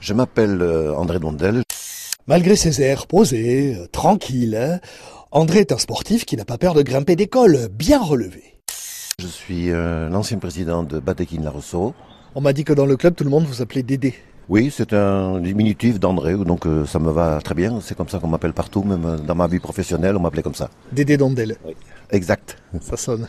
Je m'appelle euh, André Dondel. Malgré ses airs posés, euh, tranquilles, hein, André est un sportif qui n'a pas peur de grimper des cols, bien relevé. Je suis euh, l'ancien président de Batekin La Rousseau. On m'a dit que dans le club, tout le monde vous appelait Dédé. Oui, c'est un diminutif d'André, donc euh, ça me va très bien. C'est comme ça qu'on m'appelle partout, même euh, dans ma vie professionnelle, on m'appelait comme ça. Dédé Dondel. Exact. Ça sonne.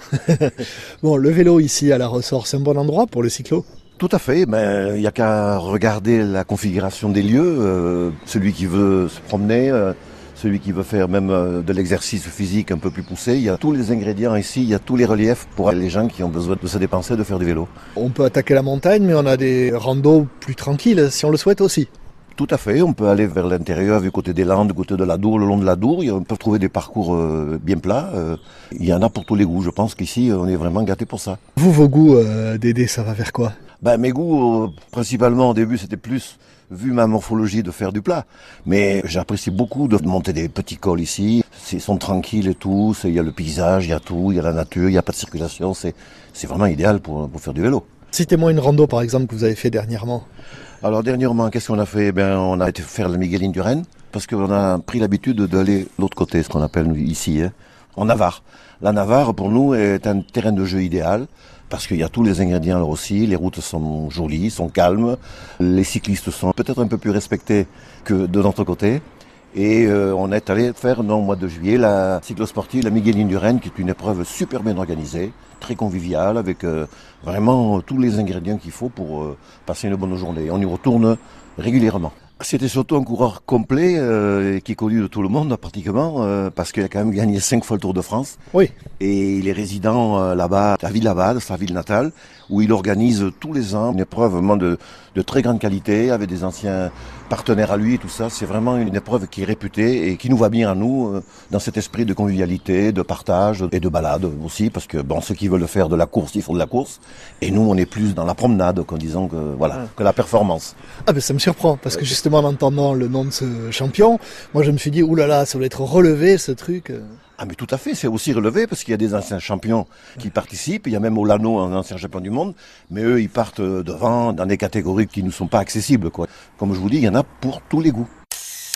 bon, le vélo ici à la ressort, c'est un bon endroit pour le cyclo? Tout à fait, mais il n'y a qu'à regarder la configuration des lieux. euh, celui qui veut se promener, euh, celui qui veut faire même euh, de l'exercice physique un peu plus poussé, il y a tous les ingrédients ici, il y a tous les reliefs pour les gens qui ont besoin de se dépenser, de faire du vélo. On peut attaquer la montagne, mais on a des randos plus tranquilles si on le souhaite aussi. Tout à fait, on peut aller vers l'intérieur, du côté des Landes, du côté de la Dour, le long de la Dour. On peut trouver des parcours euh, bien plats. euh, Il y en a pour tous les goûts. Je pense qu'ici, on est vraiment gâté pour ça. Vous, vos goûts, euh, Dédé, ça va vers quoi? Ben, mes goûts, euh, principalement au début, c'était plus, vu ma morphologie, de faire du plat. Mais j'apprécie beaucoup de monter des petits cols ici. Ils sont tranquilles et tout. Il y a le paysage, il y a tout, il y a la nature, il n'y a pas de circulation. C'est c'est vraiment idéal pour, pour faire du vélo. Citez-moi une rando, par exemple, que vous avez fait dernièrement. Alors dernièrement, qu'est-ce qu'on a fait? Eh Ben, on a été faire la Migueline du Rennes parce qu'on a pris l'habitude d'aller de l'autre côté, ce qu'on appelle ici, hein, en Navarre. La Navarre, pour nous, est un terrain de jeu idéal parce qu'il y a tous les ingrédients là aussi. Les routes sont jolies, sont calmes. Les cyclistes sont peut-être un peu plus respectés que de notre côté. Et euh, on est allé faire, non, au mois de juillet, la cyclosportive, la Migueline du Rennes, qui est une épreuve super bien organisée, très conviviale, avec euh, vraiment tous les ingrédients qu'il faut pour euh, passer une bonne journée. On y retourne régulièrement. C'était surtout un coureur complet euh, qui est connu de tout le monde pratiquement euh, parce qu'il a quand même gagné cinq fois le Tour de France Oui. et il est résident euh, là-bas à Villabade, sa ville natale, où il organise tous les ans une épreuve vraiment de, de très grande qualité avec des anciens partenaires à lui et tout ça. C'est vraiment une épreuve qui est réputée et qui nous va bien à nous euh, dans cet esprit de convivialité, de partage et de balade aussi parce que bon, ceux qui veulent faire de la course, ils font de la course et nous on est plus dans la promenade qu'en disant que voilà que la performance. Ah ben ça me surprend, parce que justement en entendant le nom de ce champion, moi je me suis dit, oulala, ça doit être relevé ce truc. Ah mais tout à fait, c'est aussi relevé parce qu'il y a des anciens champions qui participent, il y a même Olano, un ancien champion du monde, mais eux ils partent euh, devant dans des catégories qui ne sont pas accessibles quoi. Comme je vous dis, il y en a pour tous les goûts.